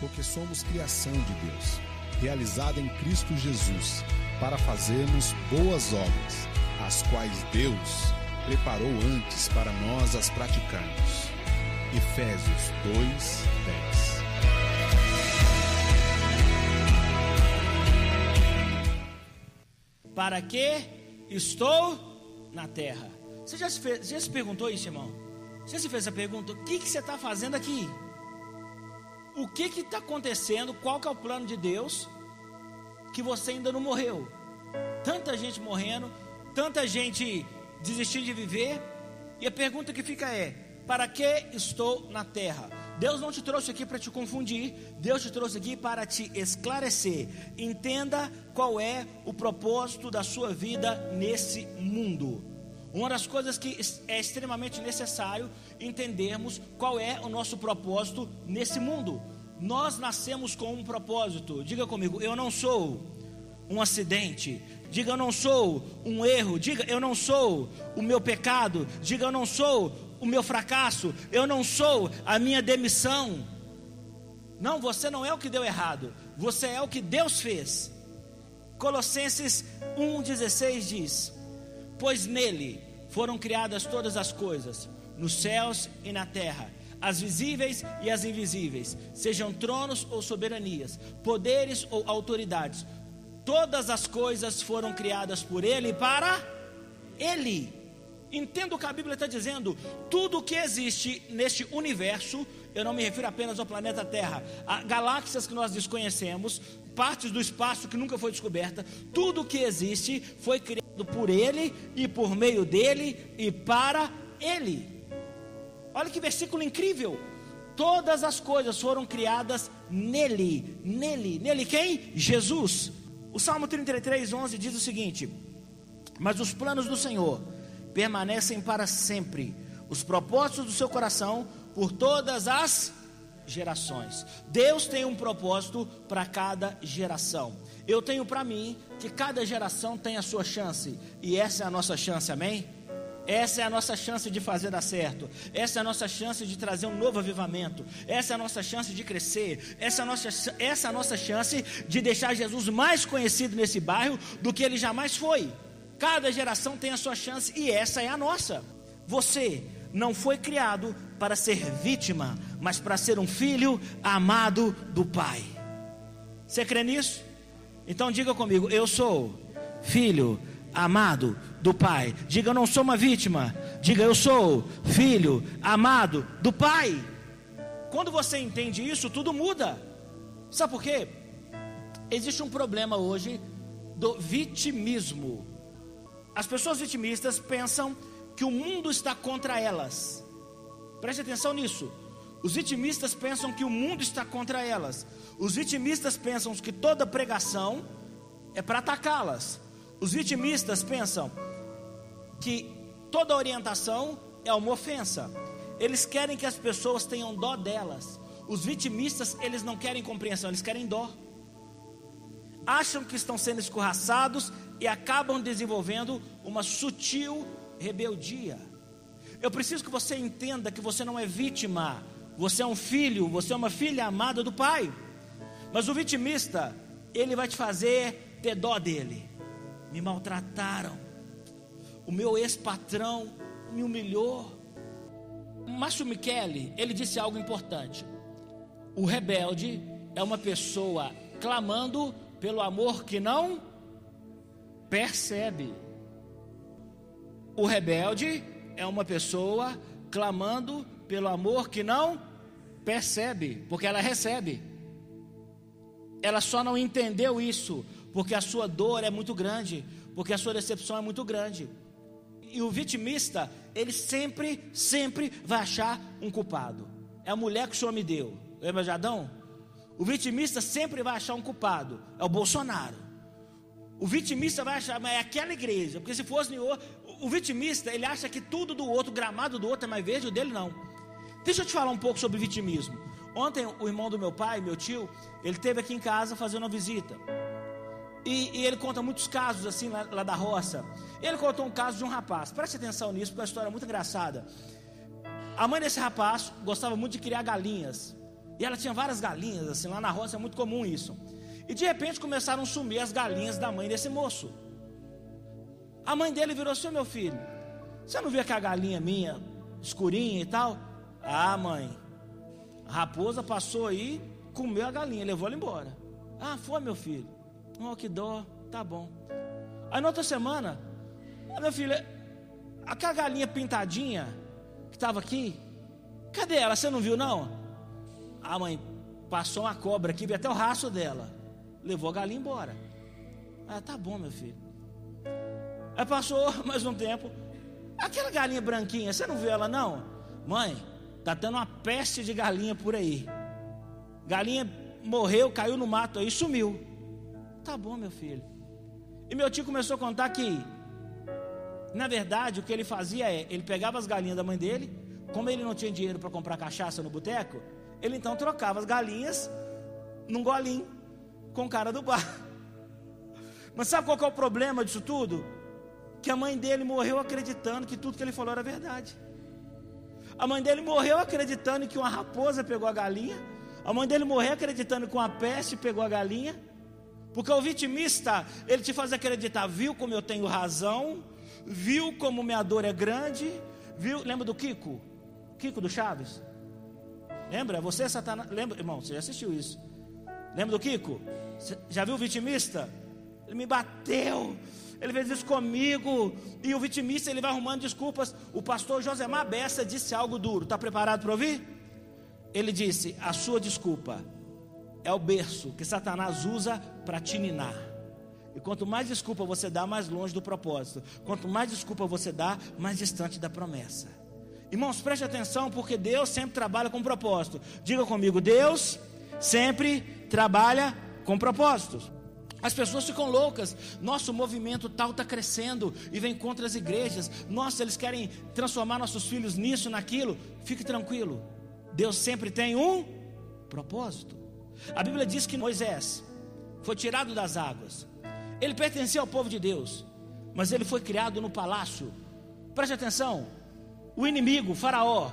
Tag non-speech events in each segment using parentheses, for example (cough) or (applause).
porque somos criação de Deus, realizada em Cristo Jesus, para fazermos boas obras, as quais Deus preparou antes para nós as praticarmos. Efésios 2, 10. Para que estou na terra? Você já se, fez, já se perguntou isso, irmão? Você se fez essa pergunta? O que, que você está fazendo aqui? O que está acontecendo? Qual que é o plano de Deus? Que você ainda não morreu. Tanta gente morrendo, tanta gente desistindo de viver. E a pergunta que fica é: para que estou na terra? Deus não te trouxe aqui para te confundir, Deus te trouxe aqui para te esclarecer. Entenda qual é o propósito da sua vida nesse mundo. Uma das coisas que é extremamente necessário entendermos qual é o nosso propósito nesse mundo. Nós nascemos com um propósito. Diga comigo, eu não sou um acidente. Diga eu não sou um erro. Diga eu não sou o meu pecado. Diga eu não sou o meu fracasso. Eu não sou a minha demissão. Não, você não é o que deu errado. Você é o que Deus fez. Colossenses 1,16 diz: pois nele foram criadas todas as coisas, nos céus e na terra, as visíveis e as invisíveis, sejam tronos ou soberanias, poderes ou autoridades, todas as coisas foram criadas por ele para ele. Entendo o que a Bíblia está dizendo. Tudo o que existe neste universo, eu não me refiro apenas ao planeta Terra, a galáxias que nós desconhecemos, partes do espaço que nunca foi descoberta, tudo o que existe foi criado por Ele e por meio dele e para Ele. Olha que versículo incrível! Todas as coisas foram criadas nele, nele, nele quem? Jesus. O Salmo 33, 11 diz o seguinte: Mas os planos do Senhor permanecem para sempre, os propósitos do seu coração por todas as gerações. Deus tem um propósito para cada geração. Eu tenho para mim que cada geração tem a sua chance, e essa é a nossa chance, amém? Essa é a nossa chance de fazer dar certo. Essa é a nossa chance de trazer um novo avivamento. Essa é a nossa chance de crescer. Essa é a nossa, essa é a nossa chance de deixar Jesus mais conhecido nesse bairro do que ele jamais foi. Cada geração tem a sua chance e essa é a nossa. Você não foi criado para ser vítima, mas para ser um filho amado do Pai. Você crê nisso? Então diga comigo: eu sou filho amado do Pai. Diga eu não sou uma vítima. Diga eu sou filho amado do Pai. Quando você entende isso, tudo muda. Sabe por quê? Existe um problema hoje do vitimismo. As pessoas vitimistas pensam que o mundo está contra elas. Preste atenção nisso. Os vitimistas pensam que o mundo está contra elas. Os vitimistas pensam que toda pregação é para atacá-las. Os vitimistas pensam que toda orientação é uma ofensa. Eles querem que as pessoas tenham dó delas. Os vitimistas, eles não querem compreensão, eles querem dó. Acham que estão sendo escorraçados e acabam desenvolvendo uma sutil rebeldia. Eu preciso que você entenda que você não é vítima, você é um filho, você é uma filha amada do Pai. Mas o vitimista, ele vai te fazer ter dó dele. Me maltrataram. O meu ex-patrão me humilhou. Márcio Michele, ele disse algo importante. O rebelde é uma pessoa clamando pelo amor que não percebe. O rebelde é uma pessoa clamando pelo amor que não percebe, porque ela recebe. Ela só não entendeu isso, porque a sua dor é muito grande, porque a sua decepção é muito grande. E o vitimista, ele sempre, sempre vai achar um culpado. É a mulher que o Senhor me deu. Lembra de Adão? O vitimista sempre vai achar um culpado. É o Bolsonaro. O vitimista vai achar, mas é aquela igreja, porque se fosse o, o vitimista, ele acha que tudo do outro, gramado do outro é mais verde, o dele não. Deixa eu te falar um pouco sobre vitimismo. Ontem o irmão do meu pai, meu tio, ele teve aqui em casa fazendo uma visita. E, e ele conta muitos casos assim lá, lá, da roça. Ele contou um caso de um rapaz. Preste atenção nisso, porque é uma história muito engraçada. A mãe desse rapaz gostava muito de criar galinhas. E ela tinha várias galinhas, assim, lá na roça é muito comum isso. E de repente começaram a sumir as galinhas da mãe desse moço. A mãe dele virou assim: meu filho, você não viu que a galinha minha, escurinha e tal? Ah, mãe, a raposa passou aí, comeu a galinha, levou ela embora. Ah, foi meu filho. Oh, que dó, tá bom. Aí na outra semana, ah, meu filho, aquela galinha pintadinha que estava aqui, cadê ela? Você não viu não? A mãe passou uma cobra aqui, veio até o rastro dela. Levou a galinha embora. Ah, tá bom, meu filho. Aí passou (laughs) mais um tempo. Aquela galinha branquinha, você não viu ela não? Mãe, tá tendo uma peste de galinha por aí. Galinha morreu, caiu no mato aí, sumiu. Tá bom, meu filho. E meu tio começou a contar que, na verdade, o que ele fazia é, ele pegava as galinhas da mãe dele, como ele não tinha dinheiro para comprar cachaça no boteco, ele então trocava as galinhas num golinho com o cara do bar. (laughs) Mas sabe qual é o problema disso tudo? Que a mãe dele morreu acreditando que tudo que ele falou era verdade. A mãe dele morreu acreditando que uma raposa pegou a galinha. A mãe dele morreu acreditando que uma peste pegou a galinha. Porque o vitimista, ele te faz acreditar, viu como eu tenho razão, viu como minha dor é grande, viu? Lembra do Kiko? Kiko do Chaves? Lembra? Você, Satanás. Lembra, irmão, você já assistiu isso. Lembra do Kiko? Você já viu o vitimista? Ele me bateu. Ele fez isso comigo. E o vitimista ele vai arrumando desculpas. O pastor Josemar Bessa disse algo duro. Está preparado para ouvir? Ele disse: A sua desculpa é o berço que Satanás usa para te ninar. E quanto mais desculpa você dá, mais longe do propósito. Quanto mais desculpa você dá, mais distante da promessa. Irmãos, preste atenção, porque Deus sempre trabalha com propósito. Diga comigo, Deus sempre trabalha com propósitos. As pessoas ficam loucas. Nosso movimento tal está crescendo e vem contra as igrejas. Nossa, eles querem transformar nossos filhos nisso, naquilo. Fique tranquilo. Deus sempre tem um propósito. A Bíblia diz que Moisés foi tirado das águas. Ele pertencia ao povo de Deus, mas ele foi criado no palácio. Preste atenção. O inimigo, Faraó,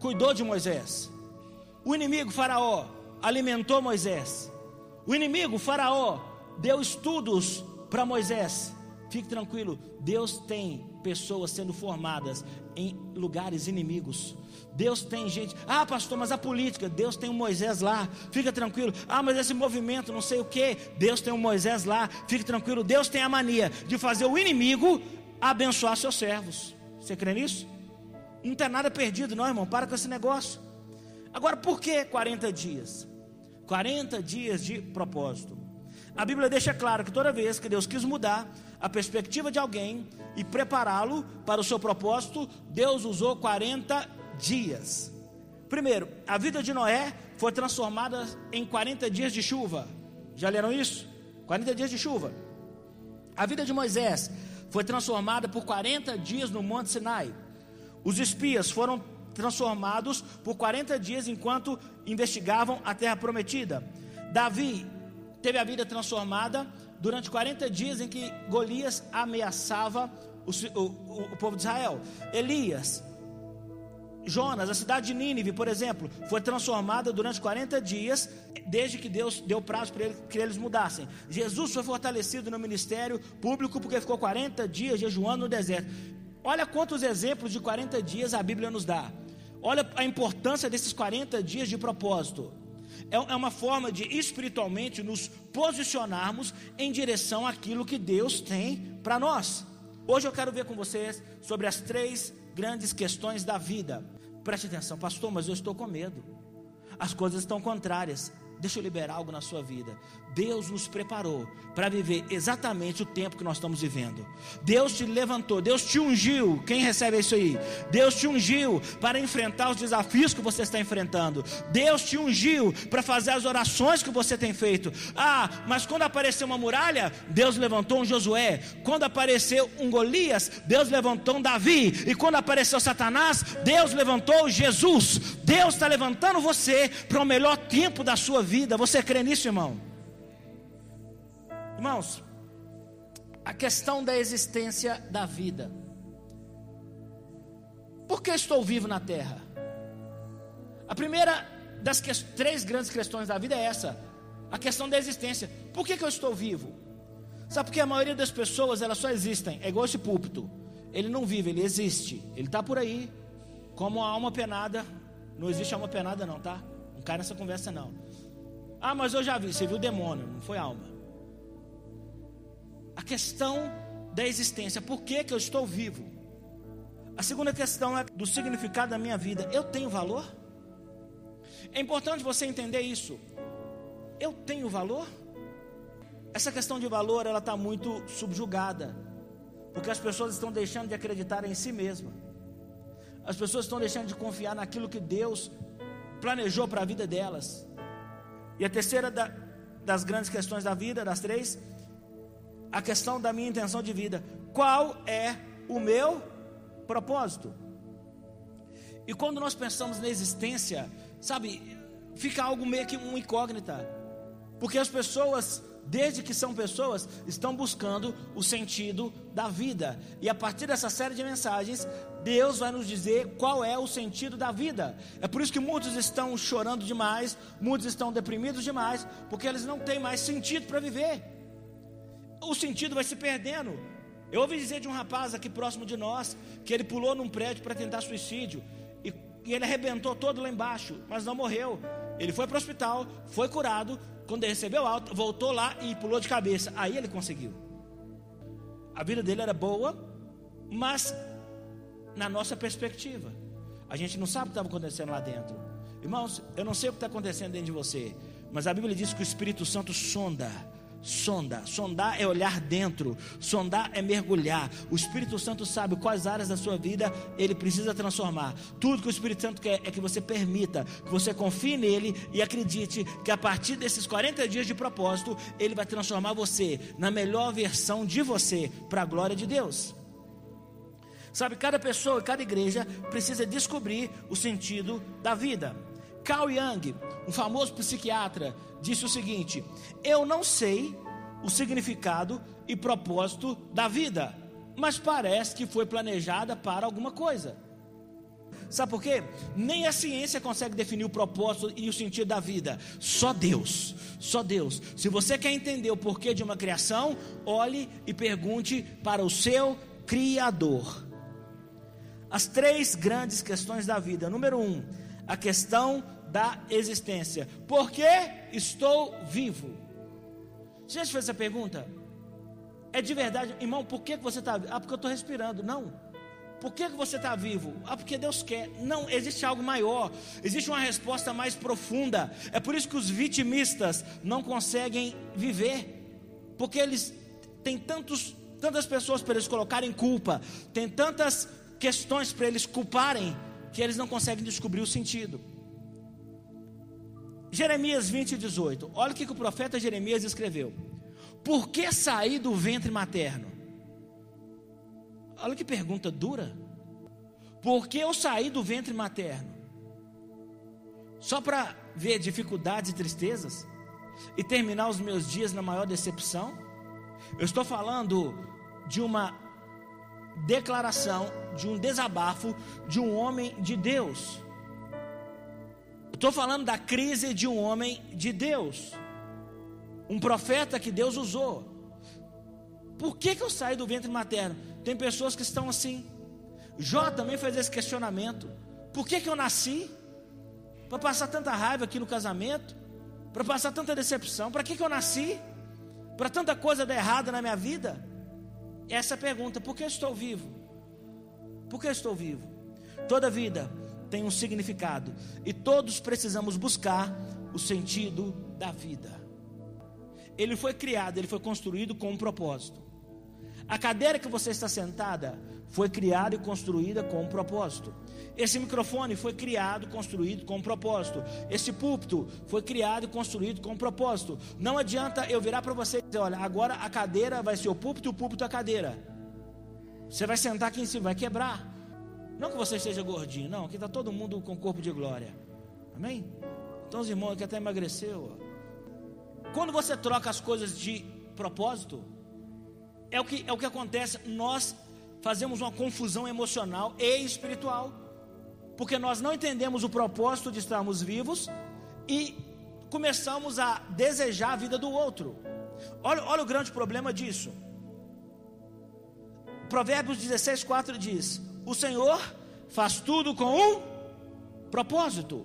cuidou de Moisés. O inimigo, Faraó, alimentou Moisés. O inimigo, Faraó, deu estudos para Moisés. Fique tranquilo, Deus tem pessoas sendo formadas em lugares inimigos. Deus tem gente, ah, pastor, mas a política, Deus tem um Moisés lá, fica tranquilo. Ah, mas esse movimento, não sei o que, Deus tem um Moisés lá, fique tranquilo. Deus tem a mania de fazer o inimigo abençoar seus servos. Você crê nisso? Não tem nada perdido, não, irmão. Para com esse negócio. Agora, por que 40 dias? 40 dias de propósito. A Bíblia deixa claro que toda vez que Deus quis mudar a perspectiva de alguém e prepará-lo para o seu propósito, Deus usou 40 dias. Primeiro, a vida de Noé foi transformada em 40 dias de chuva. Já leram isso? 40 dias de chuva. A vida de Moisés foi transformada por 40 dias no Monte Sinai. Os espias foram transformados por 40 dias enquanto investigavam a terra prometida. Davi teve a vida transformada durante 40 dias em que Golias ameaçava o, o, o povo de Israel. Elias, Jonas, a cidade de Nínive, por exemplo, foi transformada durante 40 dias, desde que Deus deu prazo para ele, que eles mudassem. Jesus foi fortalecido no ministério público porque ficou 40 dias jejuando no deserto. Olha quantos exemplos de 40 dias a Bíblia nos dá. Olha a importância desses 40 dias de propósito. É, é uma forma de espiritualmente nos posicionarmos em direção àquilo que Deus tem para nós. Hoje eu quero ver com vocês sobre as três grandes questões da vida. Preste atenção, pastor, mas eu estou com medo. As coisas estão contrárias. Deixa eu liberar algo na sua vida. Deus nos preparou para viver exatamente o tempo que nós estamos vivendo. Deus te levantou, Deus te ungiu. Quem recebe isso aí? Deus te ungiu para enfrentar os desafios que você está enfrentando. Deus te ungiu para fazer as orações que você tem feito. Ah, mas quando apareceu uma muralha, Deus levantou um Josué. Quando apareceu um Golias, Deus levantou um Davi. E quando apareceu Satanás, Deus levantou Jesus. Deus está levantando você para o melhor tempo da sua vida. Você crê nisso, irmão? Irmãos, a questão da existência da vida. Por que estou vivo na terra? A primeira das que, três grandes questões da vida é essa: a questão da existência. Por que, que eu estou vivo? Sabe porque a maioria das pessoas elas só existem, é igual esse púlpito. Ele não vive, ele existe. Ele está por aí, como a alma penada. Não existe alma penada, não, tá? Não cai nessa conversa, não. Ah, mas eu já vi, você viu demônio, não foi alma. A questão da existência, por que, que eu estou vivo? A segunda questão é do significado da minha vida. Eu tenho valor? É importante você entender isso. Eu tenho valor? Essa questão de valor ela está muito subjugada, porque as pessoas estão deixando de acreditar em si mesmas. As pessoas estão deixando de confiar naquilo que Deus planejou para a vida delas. E a terceira da, das grandes questões da vida, das três, a questão da minha intenção de vida. Qual é o meu propósito? E quando nós pensamos na existência, sabe, fica algo meio que uma incógnita. Porque as pessoas, desde que são pessoas, estão buscando o sentido da vida. E a partir dessa série de mensagens, Deus vai nos dizer qual é o sentido da vida. É por isso que muitos estão chorando demais, muitos estão deprimidos demais, porque eles não têm mais sentido para viver. O sentido vai se perdendo. Eu ouvi dizer de um rapaz aqui próximo de nós que ele pulou num prédio para tentar suicídio e, e ele arrebentou todo lá embaixo, mas não morreu. Ele foi para o hospital, foi curado, quando ele recebeu alta, voltou lá e pulou de cabeça. Aí ele conseguiu. A vida dele era boa, mas na nossa perspectiva. A gente não sabe o que estava acontecendo lá dentro. Irmãos, eu não sei o que está acontecendo dentro de você, mas a Bíblia diz que o Espírito Santo sonda sonda. Sondar é olhar dentro, sondar é mergulhar. O Espírito Santo sabe quais áreas da sua vida ele precisa transformar. Tudo que o Espírito Santo quer é que você permita, que você confie nele e acredite que a partir desses 40 dias de propósito, ele vai transformar você na melhor versão de você para a glória de Deus. Sabe, cada pessoa, cada igreja precisa descobrir o sentido da vida. Carl Jung, um famoso psiquiatra, disse o seguinte: Eu não sei o significado e propósito da vida, mas parece que foi planejada para alguma coisa. Sabe por quê? Nem a ciência consegue definir o propósito e o sentido da vida. Só Deus. Só Deus. Se você quer entender o porquê de uma criação, olhe e pergunte para o seu Criador. As três grandes questões da vida. Número um, a questão da existência. Por que estou vivo? Você já fez essa pergunta? É de verdade, irmão, por que você está vivo? Ah, porque eu estou respirando. Não. Por que você está vivo? Ah, porque Deus quer. Não, existe algo maior. Existe uma resposta mais profunda. É por isso que os vitimistas não conseguem viver. Porque eles têm tantos, tantas pessoas para eles colocarem culpa. Tem tantas questões para eles culparem. Que eles não conseguem descobrir o sentido. Jeremias 20, 18. Olha o que, que o profeta Jeremias escreveu. Por que sair do ventre materno? Olha que pergunta dura. Por que eu saí do ventre materno? Só para ver dificuldades e tristezas? E terminar os meus dias na maior decepção? Eu estou falando de uma declaração, de um desabafo de um homem de Deus. Estou falando da crise de um homem de Deus, um profeta que Deus usou. Por que, que eu saí do ventre materno? Tem pessoas que estão assim. Jó também fez esse questionamento: por que, que eu nasci? Para passar tanta raiva aqui no casamento? Para passar tanta decepção? Para que, que eu nasci? Para tanta coisa dar errada na minha vida? Essa pergunta: por que estou vivo? Por que estou vivo? Toda vida tem um significado e todos precisamos buscar o sentido da vida. Ele foi criado, ele foi construído com um propósito. A cadeira que você está sentada foi criada e construída com um propósito. Esse microfone foi criado, construído com um propósito. Esse púlpito foi criado e construído com um propósito. Não adianta eu virar para você e dizer: olha, agora a cadeira vai ser o púlpito e o púlpito a cadeira. Você vai sentar aqui em cima, vai quebrar. Não que você esteja gordinho, não, que está todo mundo com corpo de glória. Amém? Então os irmãos que até emagreceu. Quando você troca as coisas de propósito, é o que, é o que acontece, nós fazemos uma confusão emocional e espiritual. Porque nós não entendemos o propósito de estarmos vivos e começamos a desejar a vida do outro. Olha, olha o grande problema disso. Provérbios 16, 4 diz: O Senhor faz tudo com um propósito.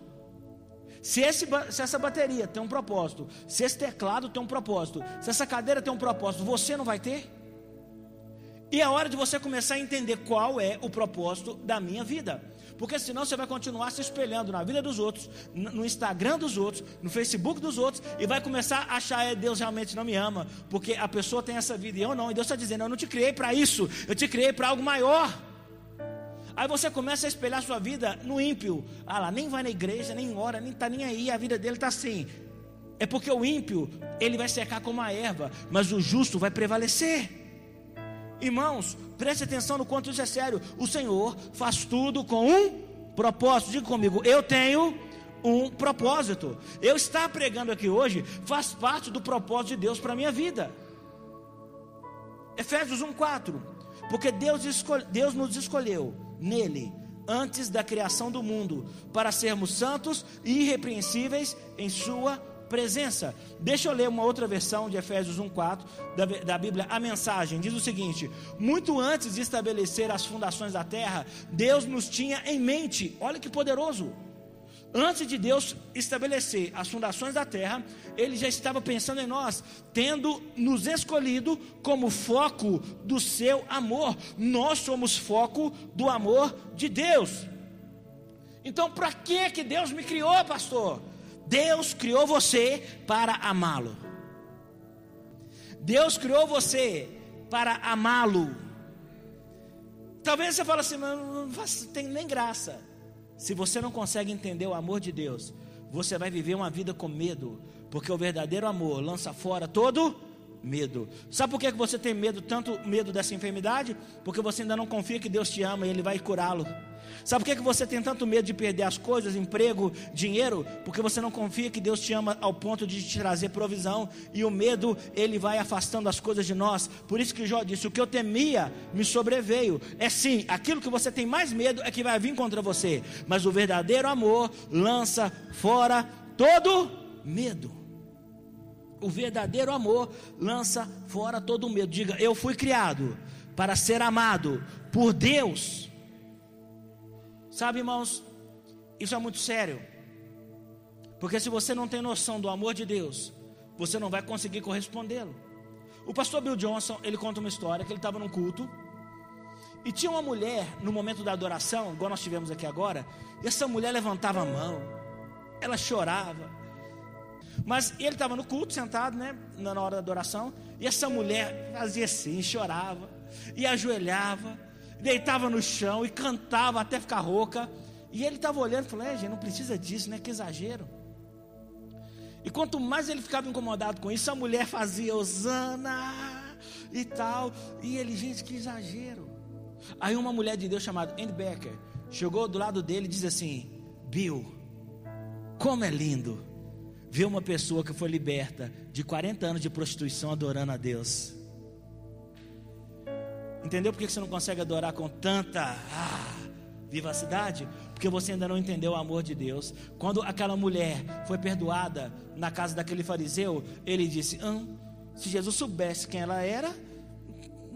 Se, esse, se, essa bateria tem um propósito, se esse teclado tem um propósito, se essa cadeira tem um propósito, você não vai ter? E é hora de você começar a entender qual é o propósito da minha vida. Porque senão você vai continuar se espelhando na vida dos outros, no Instagram dos outros, no Facebook dos outros, e vai começar a achar, é, Deus realmente não me ama, porque a pessoa tem essa vida e eu não, e Deus está dizendo, eu não te criei para isso, eu te criei para algo maior. Aí você começa a espelhar sua vida no ímpio. Ah lá, nem vai na igreja, nem ora, nem está nem aí, a vida dele está assim. É porque o ímpio, ele vai secar como a erva, mas o justo vai prevalecer. Irmãos, preste atenção no quanto isso é sério. O Senhor faz tudo com um propósito. Diga comigo, eu tenho um propósito. Eu estar pregando aqui hoje faz parte do propósito de Deus para a minha vida. Efésios 1,4. Porque Deus, escolhe, Deus nos escolheu nele, antes da criação do mundo, para sermos santos e irrepreensíveis em Sua presença. Deixa eu ler uma outra versão de Efésios 1,4 da, da Bíblia. A mensagem diz o seguinte: Muito antes de estabelecer as fundações da terra, Deus nos tinha em mente. Olha que poderoso. Antes de Deus estabelecer as fundações da terra, Ele já estava pensando em nós, tendo nos escolhido como foco do seu amor. Nós somos foco do amor de Deus. Então, para que que Deus me criou, pastor? Deus criou você para amá-lo. Deus criou você para amá-lo. Talvez você fale assim, mas não tem nem graça. Se você não consegue entender o amor de Deus, você vai viver uma vida com medo, porque o verdadeiro amor lança fora todo medo. Sabe por que você tem medo, tanto medo dessa enfermidade? Porque você ainda não confia que Deus te ama e Ele vai curá-lo. Sabe por que você tem tanto medo de perder as coisas, emprego, dinheiro? Porque você não confia que Deus te ama ao ponto de te trazer provisão. E o medo, ele vai afastando as coisas de nós. Por isso que Jó disse: O que eu temia me sobreveio. É sim, aquilo que você tem mais medo é que vai vir contra você. Mas o verdadeiro amor lança fora todo medo. O verdadeiro amor lança fora todo medo. Diga: Eu fui criado para ser amado por Deus Sabe, irmãos, isso é muito sério. Porque se você não tem noção do amor de Deus, você não vai conseguir correspondê-lo. O pastor Bill Johnson, ele conta uma história que ele estava num culto e tinha uma mulher no momento da adoração, igual nós tivemos aqui agora, e essa mulher levantava a mão, ela chorava. Mas ele estava no culto, sentado, né, na hora da adoração, e essa mulher fazia assim, chorava, e ajoelhava, deitava no chão e cantava até ficar rouca. E ele estava olhando e falou: É, gente, não precisa disso, né? Que exagero. E quanto mais ele ficava incomodado com isso, a mulher fazia Osana e tal. E ele, gente, que exagero. Aí uma mulher de Deus chamada Andy Becker chegou do lado dele e disse assim: Bill, como é lindo ver uma pessoa que foi liberta de 40 anos de prostituição adorando a Deus. Entendeu por que você não consegue adorar com tanta ah, vivacidade? Porque você ainda não entendeu o amor de Deus. Quando aquela mulher foi perdoada na casa daquele fariseu, ele disse: hum, se Jesus soubesse quem ela era,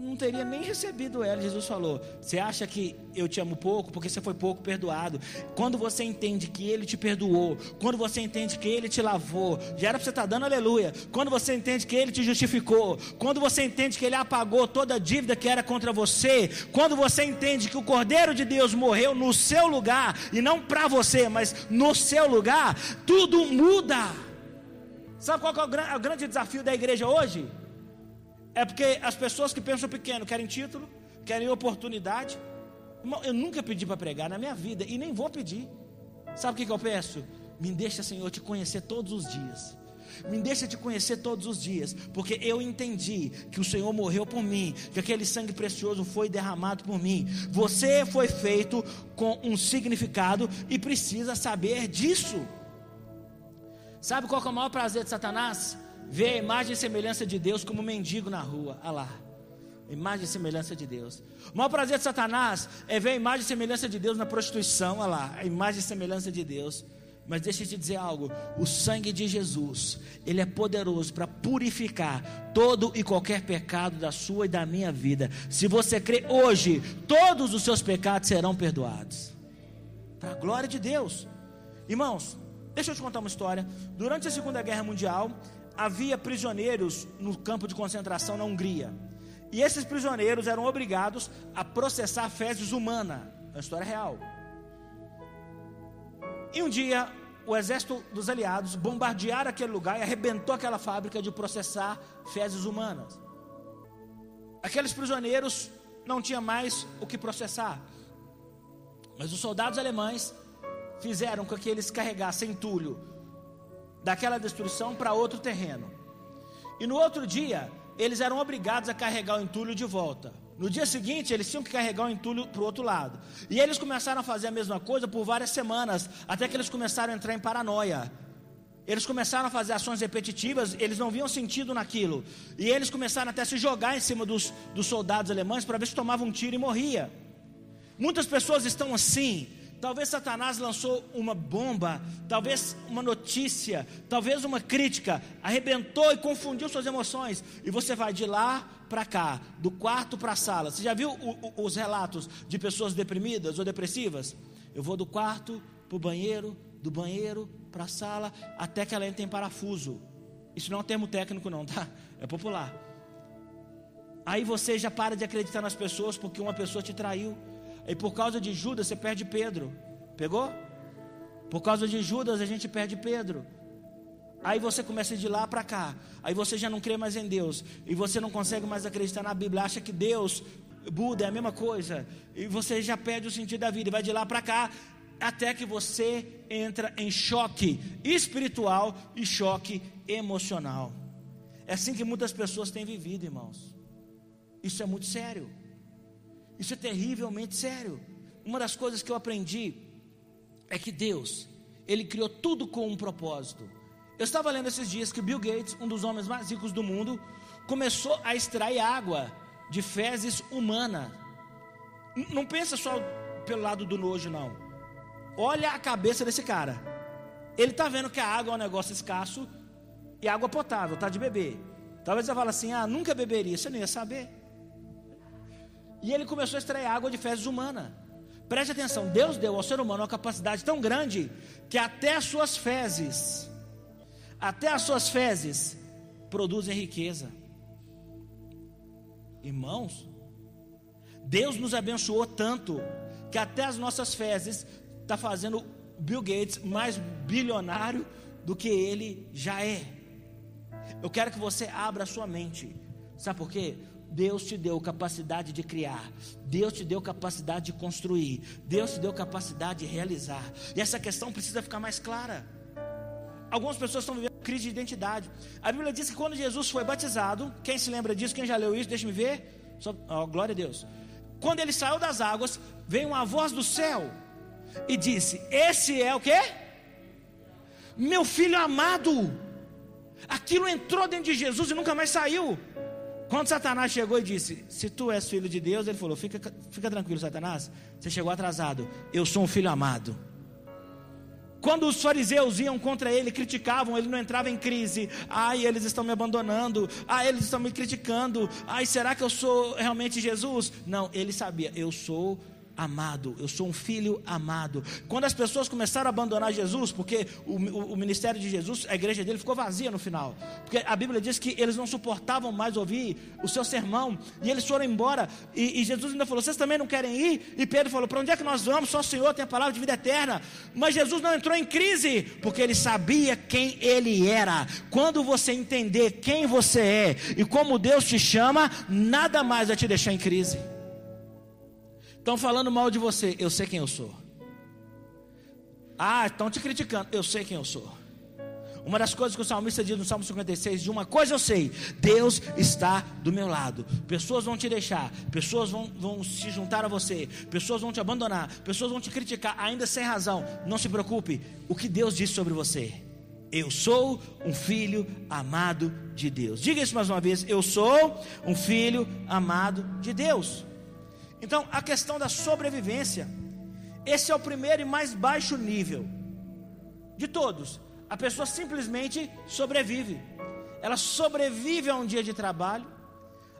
não teria nem recebido ela. Jesus falou: Você acha que eu te amo pouco porque você foi pouco perdoado? Quando você entende que Ele te perdoou, quando você entende que Ele te lavou, já era para você estar tá dando aleluia. Quando você entende que Ele te justificou, quando você entende que Ele apagou toda a dívida que era contra você, quando você entende que o Cordeiro de Deus morreu no seu lugar e não para você, mas no seu lugar, tudo muda. Sabe qual é o grande desafio da igreja hoje? É porque as pessoas que pensam pequeno querem título, querem oportunidade. Irmão, eu nunca pedi para pregar na minha vida e nem vou pedir. Sabe o que, que eu peço? Me deixa, Senhor, te conhecer todos os dias. Me deixa te conhecer todos os dias, porque eu entendi que o Senhor morreu por mim, que aquele sangue precioso foi derramado por mim. Você foi feito com um significado e precisa saber disso. Sabe qual é o maior prazer de Satanás? Ver a imagem e semelhança de Deus como um mendigo na rua. Olha lá. Imagem e semelhança de Deus. O maior prazer de Satanás é ver a imagem e semelhança de Deus na prostituição. Olha lá. A imagem e semelhança de Deus Mas deixa eu te dizer algo: o sangue de Jesus, ele é poderoso para purificar todo e qualquer pecado da sua e da minha vida. Se você crê hoje, todos os seus pecados serão perdoados. Para a glória de Deus. Irmãos, deixa eu te contar uma história. Durante a Segunda Guerra Mundial, havia prisioneiros no campo de concentração na Hungria. E esses prisioneiros eram obrigados a processar fezes humanas. É uma história real. E um dia, o exército dos aliados bombardearam aquele lugar e arrebentou aquela fábrica de processar fezes humanas. Aqueles prisioneiros não tinham mais o que processar. Mas os soldados alemães fizeram com que eles carregassem entulho daquela destruição para outro terreno. E no outro dia, eles eram obrigados a carregar o entulho de volta. No dia seguinte, eles tinham que carregar o entulho para o outro lado. E eles começaram a fazer a mesma coisa por várias semanas, até que eles começaram a entrar em paranoia. Eles começaram a fazer ações repetitivas, eles não viam sentido naquilo. E eles começaram até a se jogar em cima dos, dos soldados alemães para ver se tomavam um tiro e morria. Muitas pessoas estão assim, Talvez Satanás lançou uma bomba, talvez uma notícia, talvez uma crítica, arrebentou e confundiu suas emoções, e você vai de lá para cá, do quarto para a sala. Você já viu o, o, os relatos de pessoas deprimidas ou depressivas? Eu vou do quarto para o banheiro, do banheiro para a sala, até que ela entre em parafuso. Isso não é um termo técnico, não, tá? É popular. Aí você já para de acreditar nas pessoas porque uma pessoa te traiu. E por causa de Judas você perde Pedro. Pegou? Por causa de Judas a gente perde Pedro. Aí você começa de lá para cá. Aí você já não crê mais em Deus. E você não consegue mais acreditar na Bíblia. Acha que Deus, Buda é a mesma coisa. E você já perde o sentido da vida. E vai de lá para cá. Até que você entra em choque espiritual e choque emocional. É assim que muitas pessoas têm vivido, irmãos. Isso é muito sério. Isso é terrivelmente sério. Uma das coisas que eu aprendi é que Deus, Ele criou tudo com um propósito. Eu estava lendo esses dias que Bill Gates, um dos homens mais ricos do mundo, começou a extrair água de fezes humana. Não pensa só pelo lado do nojo, não. Olha a cabeça desse cara. Ele está vendo que a água é um negócio escasso e água potável, tá de beber. Talvez você fale assim: ah, nunca beberia. Você não ia saber. E ele começou a extrair água de fezes humana. Preste atenção, Deus deu ao ser humano uma capacidade tão grande que até as suas fezes, até as suas fezes produzem riqueza. Irmãos, Deus nos abençoou tanto que até as nossas fezes está fazendo Bill Gates mais bilionário do que ele já é. Eu quero que você abra a sua mente. Sabe por quê? Deus te deu capacidade de criar, Deus te deu capacidade de construir, Deus te deu capacidade de realizar. E essa questão precisa ficar mais clara. Algumas pessoas estão vivendo crise de identidade. A Bíblia diz que quando Jesus foi batizado, quem se lembra disso? Quem já leu isso? Deixa-me ver. Só, oh, glória a Deus. Quando ele saiu das águas, veio uma voz do céu e disse: Esse é o que? Meu filho amado. Aquilo entrou dentro de Jesus e nunca mais saiu. Quando Satanás chegou e disse: Se tu és filho de Deus, ele falou: Fica, fica tranquilo, Satanás, você chegou atrasado. Eu sou um filho amado. Quando os fariseus iam contra ele, criticavam, ele não entrava em crise. Ai, eles estão me abandonando. Ai, eles estão me criticando. Ai, será que eu sou realmente Jesus? Não, ele sabia, eu sou amado, eu sou um filho amado. Quando as pessoas começaram a abandonar Jesus, porque o, o, o, ministério de Jesus, a igreja dele ficou vazia no final, porque a Bíblia diz que eles não suportavam mais ouvir o seu sermão, e eles foram embora, e, e Jesus ainda falou: Vocês também não querem ir? E Pedro falou: Para onde é que nós vamos? Só o Senhor tem a palavra de vida eterna. Mas Jesus não entrou em crise, porque ele sabia quem ele era. Quando você entender quem você é e como Deus te chama, nada mais vai te deixar em crise. Estão falando mal de você, eu sei quem eu sou. Ah, estão te criticando, eu sei quem eu sou. Uma das coisas que o salmista diz no Salmo 56: de uma coisa eu sei, Deus está do meu lado. Pessoas vão te deixar, pessoas vão, vão se juntar a você, pessoas vão te abandonar, pessoas vão te criticar, ainda sem razão. Não se preocupe, o que Deus disse sobre você. Eu sou um filho amado de Deus. Diga isso mais uma vez: eu sou um filho amado de Deus. Então, a questão da sobrevivência, esse é o primeiro e mais baixo nível. de todos, a pessoa simplesmente sobrevive. Ela sobrevive a um dia de trabalho,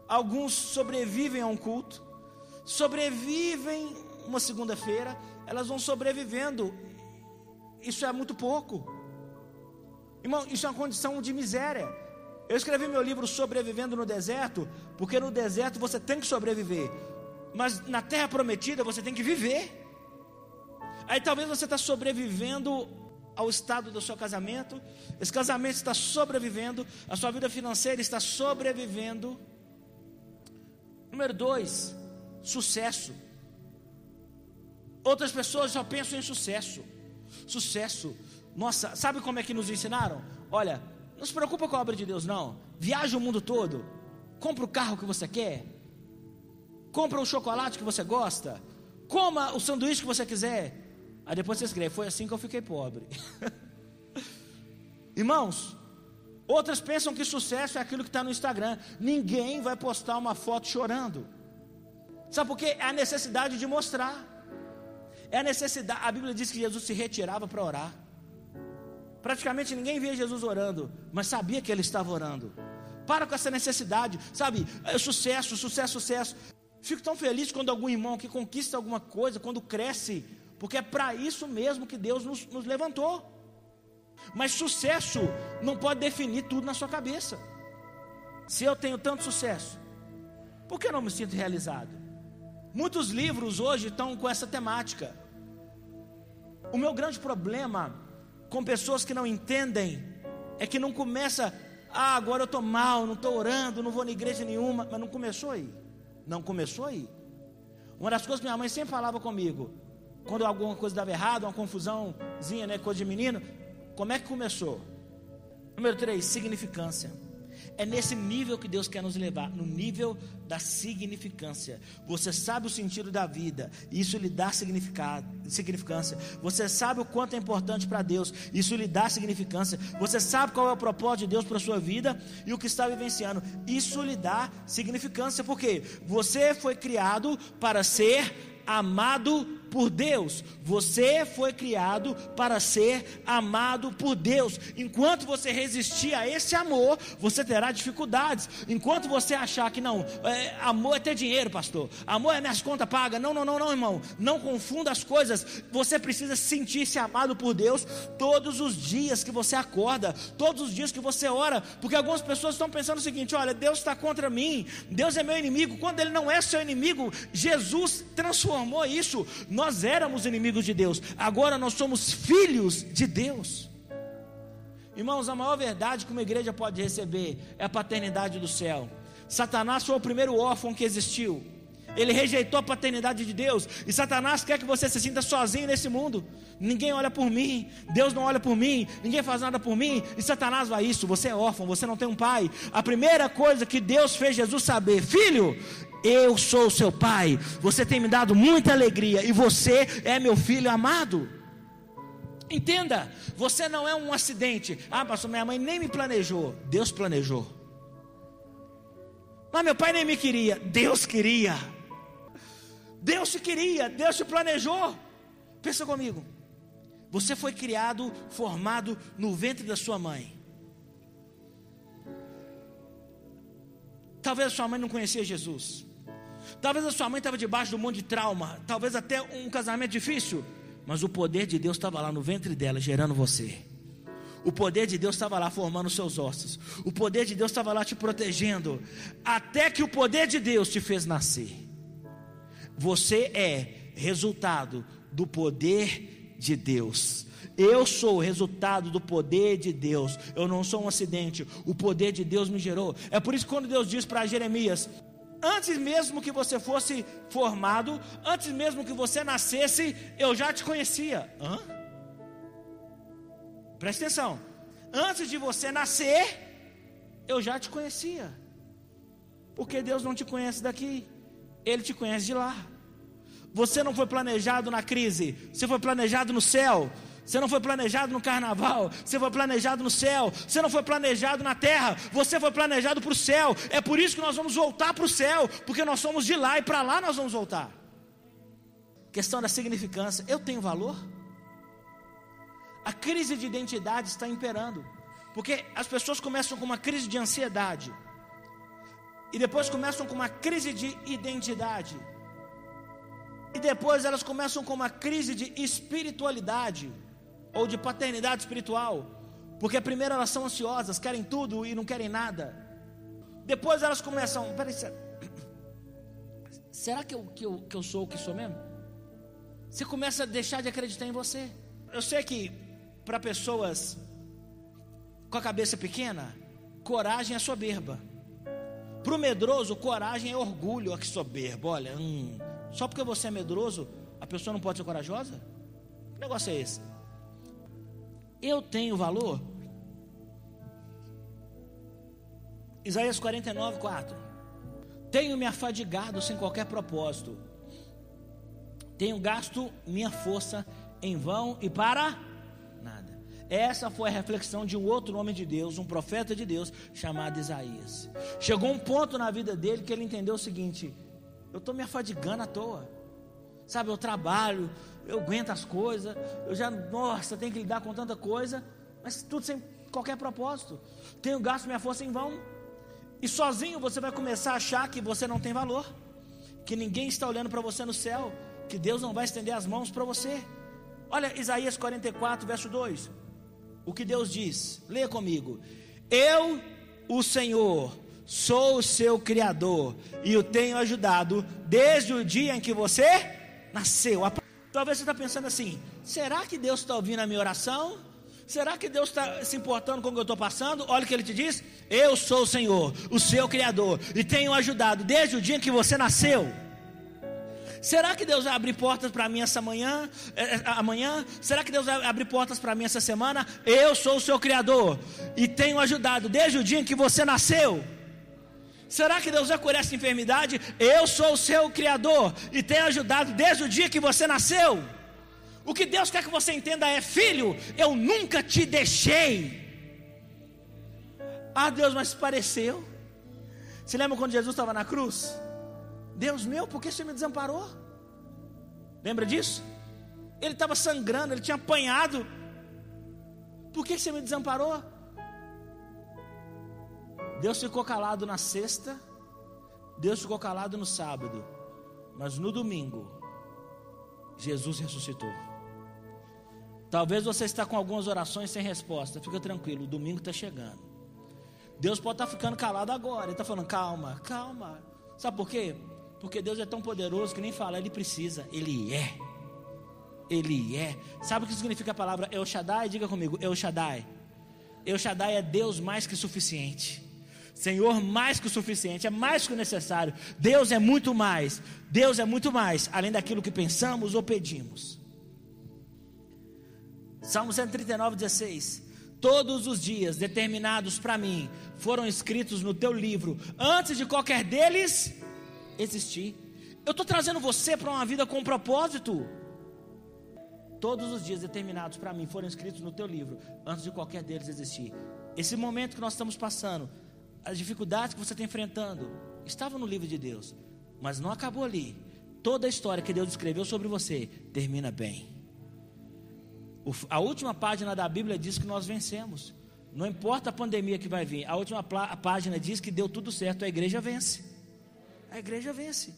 alguns sobrevivem a um culto, sobrevivem uma segunda-feira, elas vão sobrevivendo. Isso é muito pouco. Irmão, isso é uma condição de miséria. Eu escrevi meu livro Sobrevivendo no Deserto, porque no deserto você tem que sobreviver, mas na terra prometida você tem que viver. Aí talvez você está sobrevivendo ao estado do seu casamento, esse casamento está sobrevivendo, a sua vida financeira está sobrevivendo. Número dois, sucesso. Outras pessoas só pensam em sucesso. Sucesso. Nossa, sabe como é que nos ensinaram? Olha, não se preocupa com a obra de Deus, não. Viaja o mundo todo. Compra o carro que você quer. Compra o chocolate que você gosta. Coma o sanduíche que você quiser. Aí depois você escreve: Foi assim que eu fiquei pobre. (laughs) Irmãos, outras pensam que sucesso é aquilo que está no Instagram. Ninguém vai postar uma foto chorando. Sabe por quê? É a necessidade de mostrar. É a necessidade. A Bíblia diz que Jesus se retirava para orar. Praticamente ninguém via Jesus orando, mas sabia que ele estava orando. Para com essa necessidade, sabe? É sucesso, sucesso, sucesso. Fico tão feliz quando algum irmão que conquista alguma coisa, quando cresce, porque é para isso mesmo que Deus nos, nos levantou. Mas sucesso não pode definir tudo na sua cabeça. Se eu tenho tanto sucesso, por que não me sinto realizado? Muitos livros hoje estão com essa temática. O meu grande problema com pessoas que não entendem é que não começa, ah, agora eu estou mal, não estou orando, não vou na igreja nenhuma, mas não começou aí. Não começou aí. Uma das coisas que minha mãe sempre falava comigo, quando alguma coisa dava errado, uma confusãozinha, né, coisa de menino, como é que começou? Número 3, significância. É nesse nível que Deus quer nos levar, no nível da significância. Você sabe o sentido da vida, isso lhe dá significância. Você sabe o quanto é importante para Deus, isso lhe dá significância. Você sabe qual é o propósito de Deus para a sua vida e o que está vivenciando, isso lhe dá significância, porque você foi criado para ser amado por Deus. Você foi criado para ser amado por Deus. Enquanto você resistir a esse amor, você terá dificuldades. Enquanto você achar que não, é, amor é ter dinheiro, pastor. Amor é minhas contas pagas. Não, não, não, não, irmão. Não confunda as coisas. Você precisa sentir-se amado por Deus todos os dias que você acorda, todos os dias que você ora. Porque algumas pessoas estão pensando o seguinte: olha, Deus está contra mim, Deus é meu inimigo. Quando Ele não é seu inimigo, Jesus transformou isso nós éramos inimigos de Deus, agora nós somos filhos de Deus. Irmãos, a maior verdade que uma igreja pode receber é a paternidade do céu. Satanás foi o primeiro órfão que existiu. Ele rejeitou a paternidade de Deus. E Satanás quer que você se sinta sozinho nesse mundo. Ninguém olha por mim, Deus não olha por mim, ninguém faz nada por mim. E Satanás vai isso, você é órfão, você não tem um pai. A primeira coisa que Deus fez Jesus saber, filho, eu sou o seu pai, você tem me dado muita alegria e você é meu filho amado. Entenda, você não é um acidente. Ah, pastor, minha mãe nem me planejou. Deus planejou. Mas meu pai nem me queria. Deus queria. Deus te queria, Deus te planejou. Pensa comigo. Você foi criado, formado no ventre da sua mãe. Talvez a sua mãe não conhecia Jesus. Talvez a sua mãe estava debaixo do mundo de trauma, talvez até um casamento difícil, mas o poder de Deus estava lá no ventre dela, gerando você. O poder de Deus estava lá formando seus ossos. O poder de Deus estava lá te protegendo. Até que o poder de Deus te fez nascer. Você é resultado do poder de Deus. Eu sou o resultado do poder de Deus. Eu não sou um acidente. O poder de Deus me gerou. É por isso que quando Deus diz para Jeremias: Antes mesmo que você fosse formado, antes mesmo que você nascesse, eu já te conhecia. Hã? Presta atenção. Antes de você nascer, eu já te conhecia. Porque Deus não te conhece daqui, Ele te conhece de lá. Você não foi planejado na crise, você foi planejado no céu. Você não foi planejado no carnaval, você foi planejado no céu, você não foi planejado na terra, você foi planejado para o céu. É por isso que nós vamos voltar para o céu, porque nós somos de lá e para lá nós vamos voltar. Questão da significância: eu tenho valor? a crise de identidade está imperando. Porque as pessoas começam com uma crise de ansiedade. E depois começam com uma crise de identidade. E depois elas começam com uma crise de espiritualidade. Ou de paternidade espiritual. Porque primeiro elas são ansiosas, querem tudo e não querem nada. Depois elas começam. Peraí, (coughs) será que eu, que, eu, que eu sou o que sou mesmo? Você começa a deixar de acreditar em você. Eu sei que para pessoas com a cabeça pequena, coragem é soberba. Para o medroso, coragem é orgulho, olha que soberba. Olha, hum, só porque você é medroso, a pessoa não pode ser corajosa? Que negócio é esse? Eu tenho valor? Isaías 49, 4. Tenho me afadigado sem qualquer propósito. Tenho gasto minha força em vão e para. Essa foi a reflexão de um outro homem de Deus, um profeta de Deus, chamado Isaías. Chegou um ponto na vida dele que ele entendeu o seguinte: eu estou me afadigando à toa. Sabe, eu trabalho, eu aguento as coisas, eu já, nossa, tenho que lidar com tanta coisa, mas tudo sem qualquer propósito. Tenho gasto minha força em vão. E sozinho você vai começar a achar que você não tem valor, que ninguém está olhando para você no céu, que Deus não vai estender as mãos para você. Olha Isaías 44, verso 2. O que Deus diz, leia comigo. Eu, o Senhor, sou o seu Criador e o tenho ajudado desde o dia em que você nasceu. Talvez você está pensando assim: será que Deus está ouvindo a minha oração? Será que Deus está se importando com o que eu estou passando? Olha o que ele te diz: Eu sou o Senhor, o seu Criador, e tenho ajudado desde o dia em que você nasceu. Será que Deus vai abrir portas para mim essa manhã? É, é, amanhã? Será que Deus vai abrir portas para mim essa semana? Eu sou o seu Criador e tenho ajudado desde o dia em que você nasceu. Será que Deus vai curar essa enfermidade? Eu sou o seu Criador e tenho ajudado desde o dia que você nasceu. O que Deus quer que você entenda é: filho, eu nunca te deixei. Ah, Deus, mas pareceu. Você lembra quando Jesus estava na cruz? Deus meu, por que você me desamparou? Lembra disso? Ele estava sangrando, ele tinha apanhado. Por que você me desamparou? Deus ficou calado na sexta, Deus ficou calado no sábado, mas no domingo, Jesus ressuscitou. Talvez você está com algumas orações sem resposta, fica tranquilo, o domingo está chegando. Deus pode estar ficando calado agora, Ele está falando, calma, calma. Sabe por quê? Porque Deus é tão poderoso que nem fala, Ele precisa, Ele é. Ele é. Sabe o que significa a palavra El Shaddai? Diga comigo, El Shaddai. El Shaddai é Deus mais que suficiente. Senhor mais que o suficiente, é mais que o necessário. Deus é muito mais. Deus é muito mais, além daquilo que pensamos ou pedimos. Salmo 139, 16. Todos os dias determinados para mim foram escritos no teu livro, antes de qualquer deles existir. Eu estou trazendo você para uma vida com um propósito. Todos os dias determinados para mim foram escritos no teu livro, antes de qualquer deles existir. Esse momento que nós estamos passando, as dificuldades que você está enfrentando, estavam no livro de Deus, mas não acabou ali. Toda a história que Deus escreveu sobre você termina bem. A última página da Bíblia diz que nós vencemos. Não importa a pandemia que vai vir, a última página diz que deu tudo certo, a igreja vence. A igreja vence.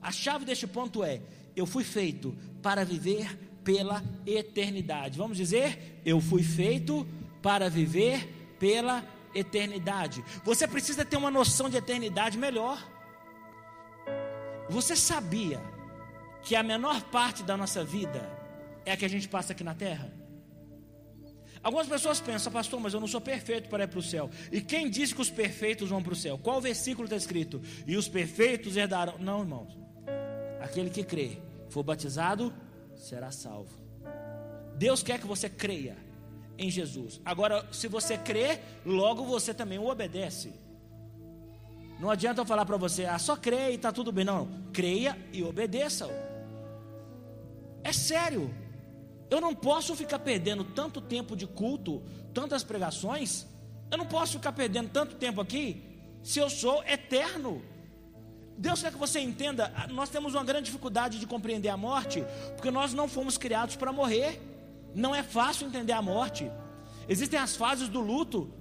A chave deste ponto é: eu fui feito para viver pela eternidade. Vamos dizer, eu fui feito para viver pela eternidade. Você precisa ter uma noção de eternidade melhor. Você sabia que a menor parte da nossa vida é a que a gente passa aqui na terra? Algumas pessoas pensam, pastor, mas eu não sou perfeito para ir para o céu. E quem diz que os perfeitos vão para o céu? Qual versículo está escrito? E os perfeitos herdarão. Não, irmãos. Aquele que crê, for batizado, será salvo. Deus quer que você creia em Jesus. Agora, se você crê, logo você também o obedece. Não adianta eu falar para você, ah, só creia e está tudo bem. Não, creia e obedeça-o. É sério. Eu não posso ficar perdendo tanto tempo de culto, tantas pregações. Eu não posso ficar perdendo tanto tempo aqui, se eu sou eterno. Deus quer que você entenda, nós temos uma grande dificuldade de compreender a morte, porque nós não fomos criados para morrer. Não é fácil entender a morte. Existem as fases do luto.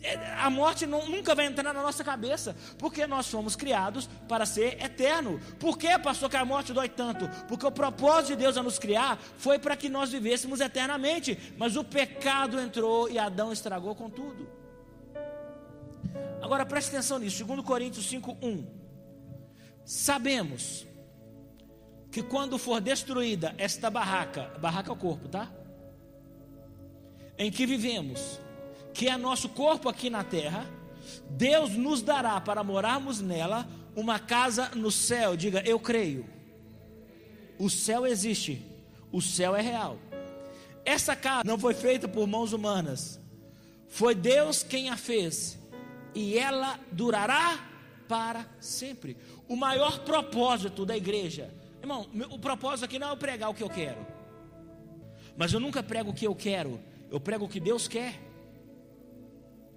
É, a morte não, nunca vai entrar na nossa cabeça, porque nós fomos criados para ser eterno. Por que, pastor, que a morte dói tanto? Porque o propósito de Deus a nos criar foi para que nós vivêssemos eternamente, mas o pecado entrou e Adão estragou com tudo. Agora preste atenção nisso, 2 Coríntios 5:1. Sabemos que quando for destruída esta barraca, barraca é o corpo, tá? Em que vivemos, que é nosso corpo aqui na terra, Deus nos dará para morarmos nela uma casa no céu. Diga, eu creio. O céu existe, o céu é real. Essa casa não foi feita por mãos humanas, foi Deus quem a fez, e ela durará para sempre. O maior propósito da igreja, irmão, o propósito aqui não é eu pregar o que eu quero, mas eu nunca prego o que eu quero, eu prego o que Deus quer.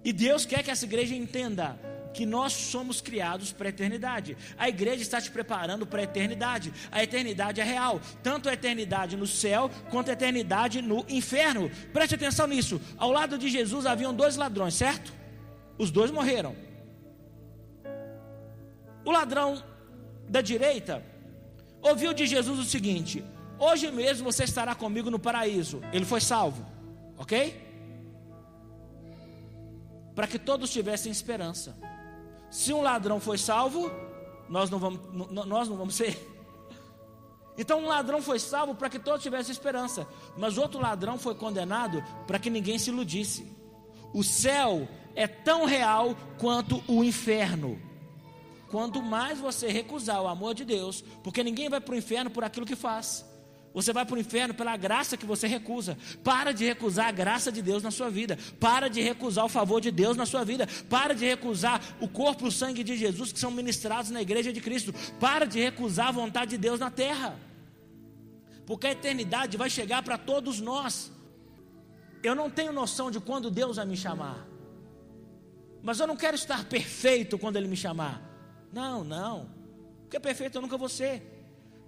E Deus quer que essa igreja entenda que nós somos criados para a eternidade. A igreja está te preparando para a eternidade. A eternidade é real, tanto a eternidade no céu quanto a eternidade no inferno. Preste atenção nisso. Ao lado de Jesus haviam dois ladrões, certo? Os dois morreram. O ladrão da direita ouviu de Jesus o seguinte: Hoje mesmo você estará comigo no paraíso. Ele foi salvo, ok? Para que todos tivessem esperança. Se um ladrão foi salvo, nós não vamos, nós não vamos ser. (laughs) Então um ladrão foi salvo para que todos tivessem esperança, mas outro ladrão foi condenado para que ninguém se iludisse. O céu é tão real quanto o inferno. Quanto mais você recusar o amor de Deus, porque ninguém vai para o inferno por aquilo que faz. Você vai para o inferno pela graça que você recusa. Para de recusar a graça de Deus na sua vida. Para de recusar o favor de Deus na sua vida. Para de recusar o corpo e o sangue de Jesus que são ministrados na igreja de Cristo. Para de recusar a vontade de Deus na terra. Porque a eternidade vai chegar para todos nós. Eu não tenho noção de quando Deus vai me chamar. Mas eu não quero estar perfeito quando Ele me chamar. Não, não. Porque perfeito eu nunca vou ser.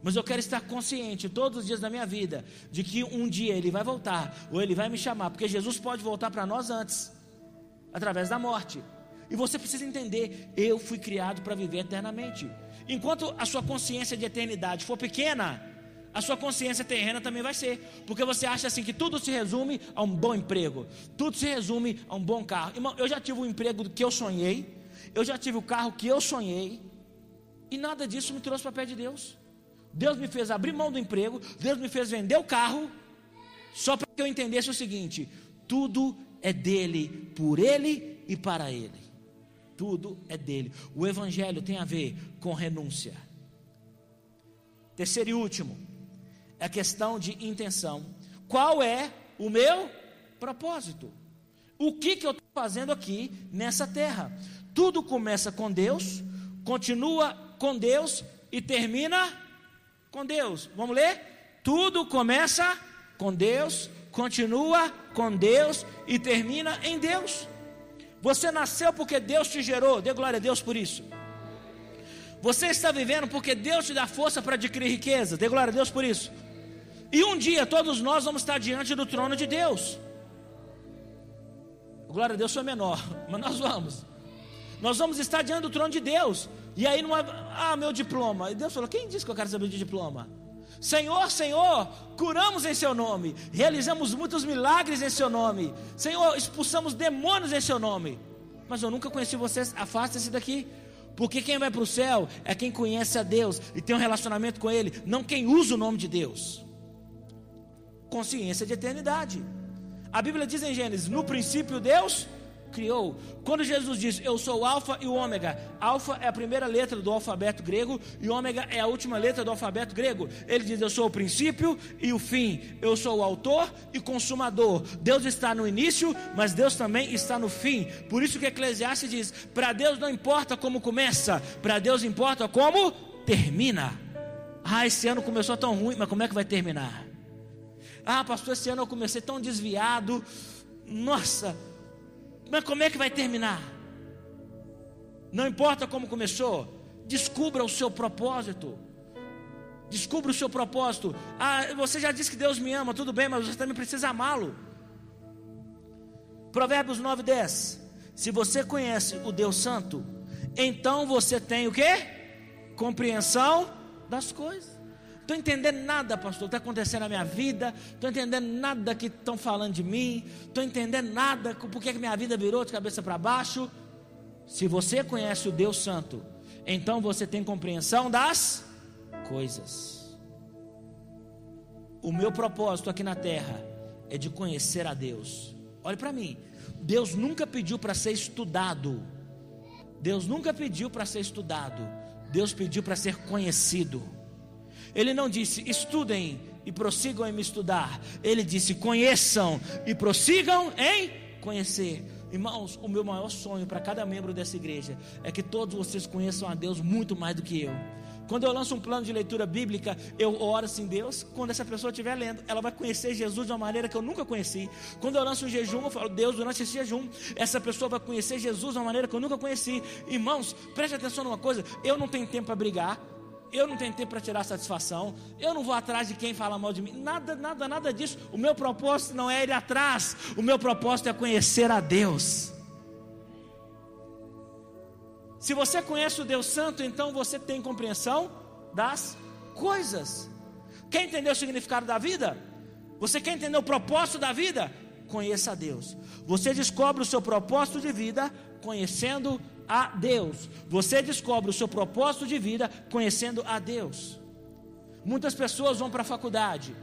Mas eu quero estar consciente todos os dias da minha vida de que um dia Ele vai voltar, ou Ele vai me chamar, porque Jesus pode voltar para nós antes, através da morte. E você precisa entender: eu fui criado para viver eternamente. Enquanto a sua consciência de eternidade for pequena, a sua consciência terrena também vai ser, porque você acha assim que tudo se resume a um bom emprego, tudo se resume a um bom carro. Irmão, eu já tive o emprego que eu sonhei, eu já tive o carro que eu sonhei, e nada disso me trouxe para pé de Deus. Deus me fez abrir mão do emprego, Deus me fez vender o carro, só para que eu entendesse o seguinte: tudo é dele, por ele e para ele. Tudo é dele. O evangelho tem a ver com renúncia. Terceiro e último, é a questão de intenção. Qual é o meu propósito? O que, que eu estou fazendo aqui nessa terra? Tudo começa com Deus, continua com Deus e termina com Deus. Vamos ler? Tudo começa com Deus, continua com Deus e termina em Deus. Você nasceu porque Deus te gerou, dê glória a Deus por isso. Você está vivendo porque Deus te dá força para adquirir riqueza, dê glória a Deus por isso. E um dia todos nós vamos estar diante do trono de Deus. Glória a Deus foi menor, (laughs) mas nós vamos. Nós vamos estar diante do trono de Deus. E aí, numa, ah, meu diploma. E Deus falou: Quem disse que eu quero saber de diploma? Senhor, Senhor, curamos em Seu nome, realizamos muitos milagres em Seu nome, Senhor, expulsamos demônios em Seu nome. Mas eu nunca conheci vocês, afaste-se daqui. Porque quem vai para o céu é quem conhece a Deus e tem um relacionamento com Ele, não quem usa o nome de Deus. Consciência de eternidade. A Bíblia diz em Gênesis: no princípio Deus criou. Quando Jesus diz, Eu sou o Alfa e o Ômega, Alfa é a primeira letra do alfabeto grego e Ômega é a última letra do alfabeto grego. Ele diz, Eu sou o princípio e o fim, eu sou o autor e consumador. Deus está no início, mas Deus também está no fim. Por isso que Eclesiastes diz: Para Deus não importa como começa, para Deus importa como termina. Ah, esse ano começou tão ruim, mas como é que vai terminar? Ah, pastor, esse ano eu comecei tão desviado. Nossa, mas como é que vai terminar? Não importa como começou, descubra o seu propósito. Descubra o seu propósito. Ah, você já disse que Deus me ama, tudo bem, mas você também precisa amá-lo. Provérbios 9, 10. Se você conhece o Deus Santo, então você tem o que? Compreensão das coisas. Estou entendendo nada, pastor, está acontecendo na minha vida. Estou entendendo nada que estão falando de mim. Estou entendendo nada porque que minha vida virou de cabeça para baixo. Se você conhece o Deus Santo, então você tem compreensão das coisas. O meu propósito aqui na terra é de conhecer a Deus. Olhe para mim. Deus nunca pediu para ser estudado. Deus nunca pediu para ser estudado. Deus pediu para ser conhecido. Ele não disse estudem e prossigam em me estudar. Ele disse conheçam e prossigam em conhecer. Irmãos, o meu maior sonho para cada membro dessa igreja é que todos vocês conheçam a Deus muito mais do que eu. Quando eu lanço um plano de leitura bíblica, eu oro assim, Deus, quando essa pessoa estiver lendo, ela vai conhecer Jesus de uma maneira que eu nunca conheci. Quando eu lanço um jejum, eu falo, Deus, durante esse jejum, essa pessoa vai conhecer Jesus de uma maneira que eu nunca conheci. Irmãos, preste atenção numa coisa, eu não tenho tempo para brigar, eu não tenho tempo para tirar satisfação, eu não vou atrás de quem fala mal de mim, nada, nada, nada disso. O meu propósito não é ir atrás, o meu propósito é conhecer a Deus. Se você conhece o Deus Santo, então você tem compreensão das coisas. Quer entender o significado da vida? Você quer entender o propósito da vida? Conheça a Deus. Você descobre o seu propósito de vida conhecendo a Deus. Você descobre o seu propósito de vida conhecendo a Deus. Muitas pessoas vão para a faculdade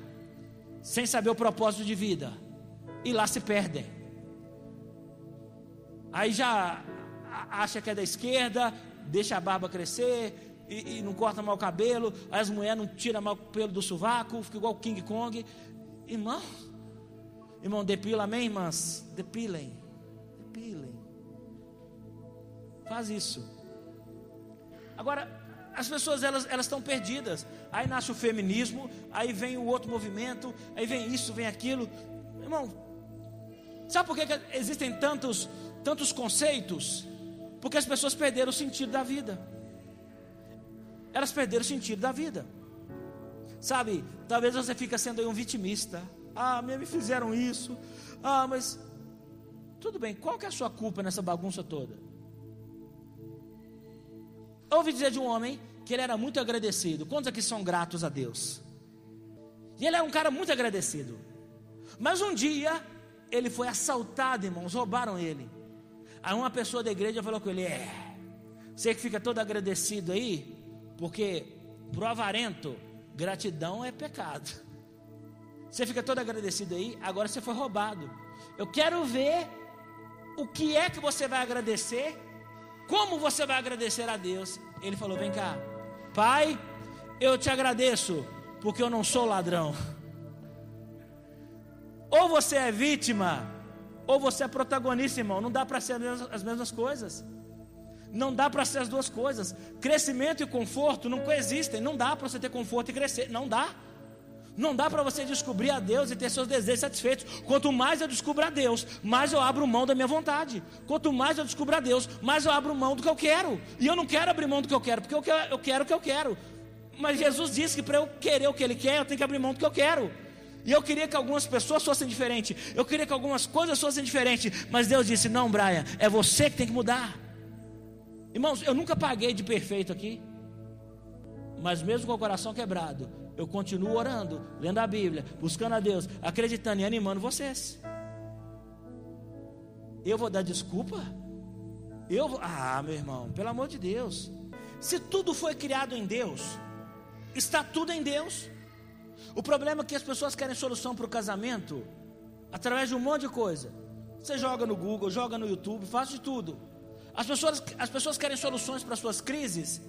sem saber o propósito de vida e lá se perdem. Aí já acha que é da esquerda, deixa a barba crescer e, e não corta mal o cabelo, as mulheres não tiram mal o pelo do sovaco, fica igual King Kong. Irmão, irmão, depila, amém, irmãs? Depilem, depilem. Faz isso. Agora, as pessoas elas, elas estão perdidas. Aí nasce o feminismo, aí vem o outro movimento, aí vem isso, vem aquilo. Irmão, sabe por que, que existem tantos, tantos conceitos? Porque as pessoas perderam o sentido da vida. Elas perderam o sentido da vida. Sabe, talvez você fique sendo um vitimista. Ah, me fizeram isso. Ah, mas tudo bem, qual que é a sua culpa nessa bagunça toda? Eu ouvi dizer de um homem que ele era muito agradecido. Quantos aqui são gratos a Deus? E ele é um cara muito agradecido. Mas um dia ele foi assaltado, irmãos, roubaram ele. Aí uma pessoa da igreja falou com ele: É, você que fica todo agradecido aí, porque pro avarento, gratidão é pecado. (laughs) Você fica todo agradecido aí, agora você foi roubado. Eu quero ver o que é que você vai agradecer como você vai agradecer a Deus? Ele falou: Vem cá, Pai, eu te agradeço, porque eu não sou ladrão. (laughs) Ou você é vítima, ou você é protagonista, irmão. Não dá para ser as mesmas coisas. Não dá para ser as duas coisas. Crescimento e conforto não coexistem. Não dá para você ter conforto e crescer. Não dá. Não dá para você descobrir a Deus e ter seus desejos satisfeitos. Quanto mais eu descubro a Deus, mais eu abro mão da minha vontade. Quanto mais eu descubro a Deus, mais eu abro mão do que eu quero. E eu não quero abrir mão do que eu quero, porque eu quero o que eu quero. Mas Jesus disse que para eu querer o que Ele quer, eu tenho que abrir mão do que eu quero. E eu queria que algumas pessoas fossem diferentes. Eu queria que algumas coisas fossem diferentes. Mas Deus disse: Não, Brian, é você que tem que mudar. Irmãos, eu nunca paguei de perfeito aqui. Mas mesmo com o coração quebrado, eu continuo orando, lendo a Bíblia, buscando a Deus, acreditando e animando vocês. Eu vou dar desculpa? Eu vou... Ah, meu irmão, pelo amor de Deus. Se tudo foi criado em Deus, está tudo em Deus. O problema é que as pessoas querem solução para o casamento através de um monte de coisa. Você joga no Google, joga no YouTube, faz de tudo. As pessoas, as pessoas querem soluções para suas crises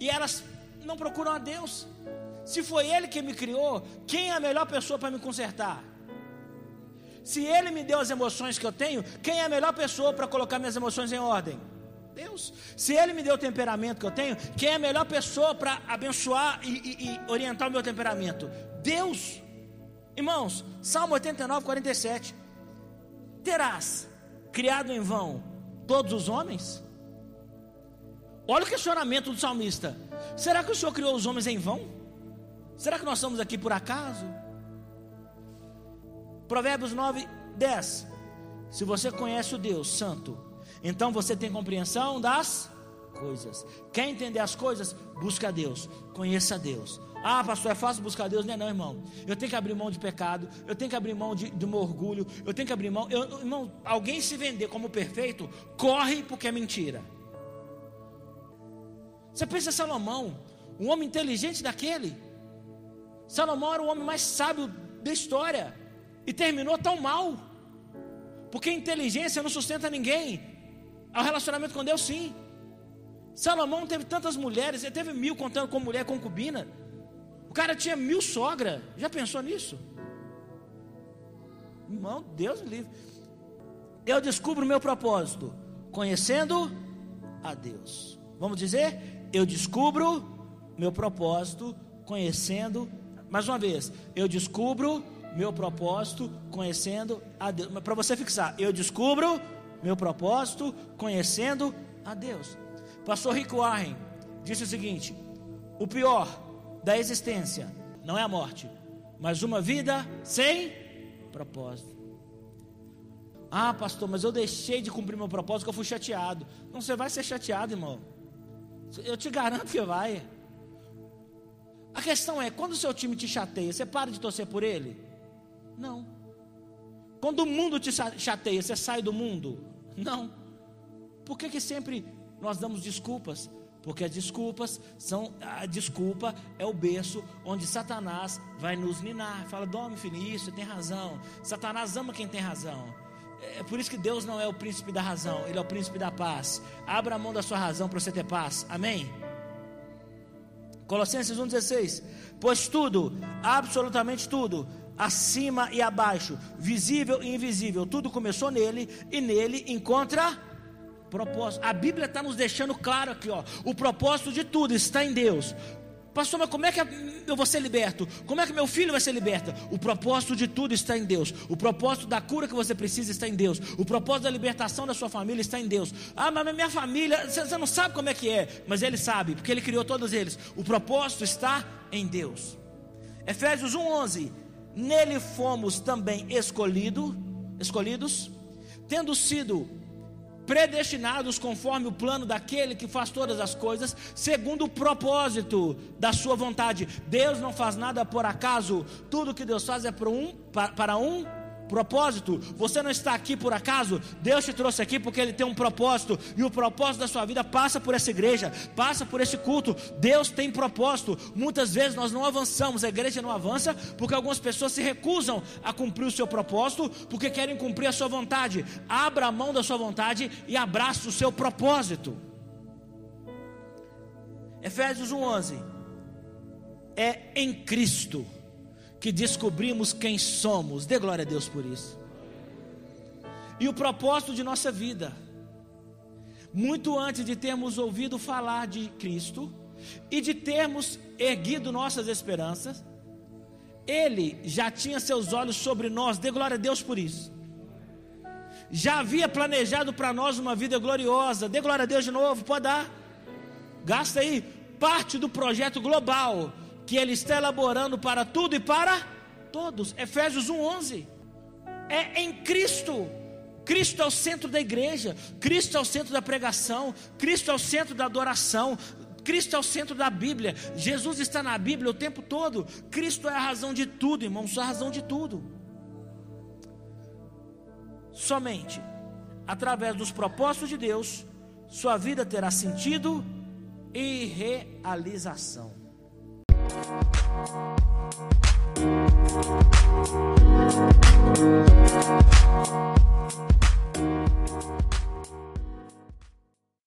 e elas não procuram a Deus. Se foi Ele que me criou, quem é a melhor pessoa para me consertar? Se Ele me deu as emoções que eu tenho, quem é a melhor pessoa para colocar minhas emoções em ordem? Deus. Se Ele me deu o temperamento que eu tenho, quem é a melhor pessoa para abençoar e, e, e orientar o meu temperamento? Deus. Irmãos, Salmo 89, 47. Terás criado em vão todos os homens? Olha o questionamento do salmista: será que o Senhor criou os homens em vão? Será que nós estamos aqui por acaso? Provérbios 9, 10. Se você conhece o Deus Santo, então você tem compreensão das coisas. Quer entender as coisas? Busca a Deus, conheça Deus. Ah, pastor, é fácil buscar Deus? Não é não, irmão. Eu tenho que abrir mão de pecado, eu tenho que abrir mão de, meu orgulho, eu tenho que abrir mão. Eu, irmão, alguém se vender como perfeito, corre porque é mentira. Você pensa Salomão, um homem inteligente daquele. Salomão era o homem mais sábio da história e terminou tão mal. Porque inteligência não sustenta ninguém. Ao relacionamento com Deus, sim. Salomão teve tantas mulheres, ele teve mil contando com mulher concubina. O cara tinha mil sogra. Já pensou nisso? Irmão, Deus me livre. Eu descubro o meu propósito conhecendo a Deus. Vamos dizer? Eu descubro meu propósito conhecendo. Mais uma vez, eu descubro meu propósito conhecendo a Deus. Para você fixar, eu descubro meu propósito conhecendo a Deus. Pastor Rick Warren disse o seguinte: o pior da existência não é a morte, mas uma vida sem propósito. Ah, pastor, mas eu deixei de cumprir meu propósito porque eu fui chateado. Não, você vai ser chateado, irmão. Eu te garanto que vai. A questão é, quando o seu time te chateia, você para de torcer por ele? Não. Quando o mundo te chateia, você sai do mundo? Não. Por que, que sempre nós damos desculpas? Porque as desculpas são. A desculpa é o berço onde Satanás vai nos minar. Fala, dorme, filho, isso, você tem razão. Satanás ama quem tem razão. É por isso que Deus não é o príncipe da razão, Ele é o príncipe da paz. Abra a mão da sua razão para você ter paz. Amém? Colossenses 1,16. Pois tudo, absolutamente tudo, acima e abaixo, visível e invisível, tudo começou nele e nele encontra propósito. A Bíblia está nos deixando claro aqui, ó, o propósito de tudo está em Deus. Pastor, mas como é que eu vou ser liberto? Como é que meu filho vai ser liberto? O propósito de tudo está em Deus. O propósito da cura que você precisa está em Deus. O propósito da libertação da sua família está em Deus. Ah, mas minha família, você não sabe como é que é, mas ele sabe, porque ele criou todos eles. O propósito está em Deus. Efésios 1:11 nele fomos também escolhido, escolhidos, tendo sido predestinados conforme o plano daquele que faz todas as coisas, segundo o propósito da sua vontade. Deus não faz nada por acaso, tudo que Deus faz é para um, para um propósito. Você não está aqui por acaso. Deus te trouxe aqui porque Ele tem um propósito. E o propósito da sua vida passa por essa igreja, passa por esse culto. Deus tem propósito. Muitas vezes nós não avançamos, a igreja não avança porque algumas pessoas se recusam a cumprir o seu propósito porque querem cumprir a sua vontade. Abra a mão da sua vontade e abrace o seu propósito. Efésios 1:11 é em Cristo que descobrimos quem somos. Dê glória a Deus por isso. E o propósito de nossa vida. Muito antes de termos ouvido falar de Cristo e de termos erguido nossas esperanças, Ele já tinha seus olhos sobre nós. Dê glória a Deus por isso. Já havia planejado para nós uma vida gloriosa. Dê glória a Deus de novo, pode dar. Gasta aí parte do projeto global que Ele está elaborando para tudo e para todos. Efésios 1:11. É em Cristo. Cristo é o centro da igreja, Cristo é o centro da pregação, Cristo é o centro da adoração, Cristo é o centro da Bíblia. Jesus está na Bíblia o tempo todo. Cristo é a razão de tudo, irmãos, a razão de tudo. Somente através dos propósitos de Deus, sua vida terá sentido e realização. We'll